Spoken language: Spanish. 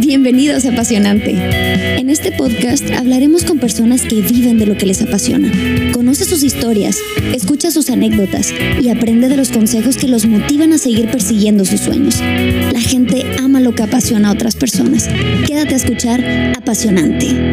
Bienvenidos a Apasionante. En este podcast hablaremos con personas que viven de lo que les apasiona. Conoce sus historias, escucha sus anécdotas y aprende de los consejos que los motivan a seguir persiguiendo sus sueños. La gente ama lo que apasiona a otras personas. Quédate a escuchar Apasionante.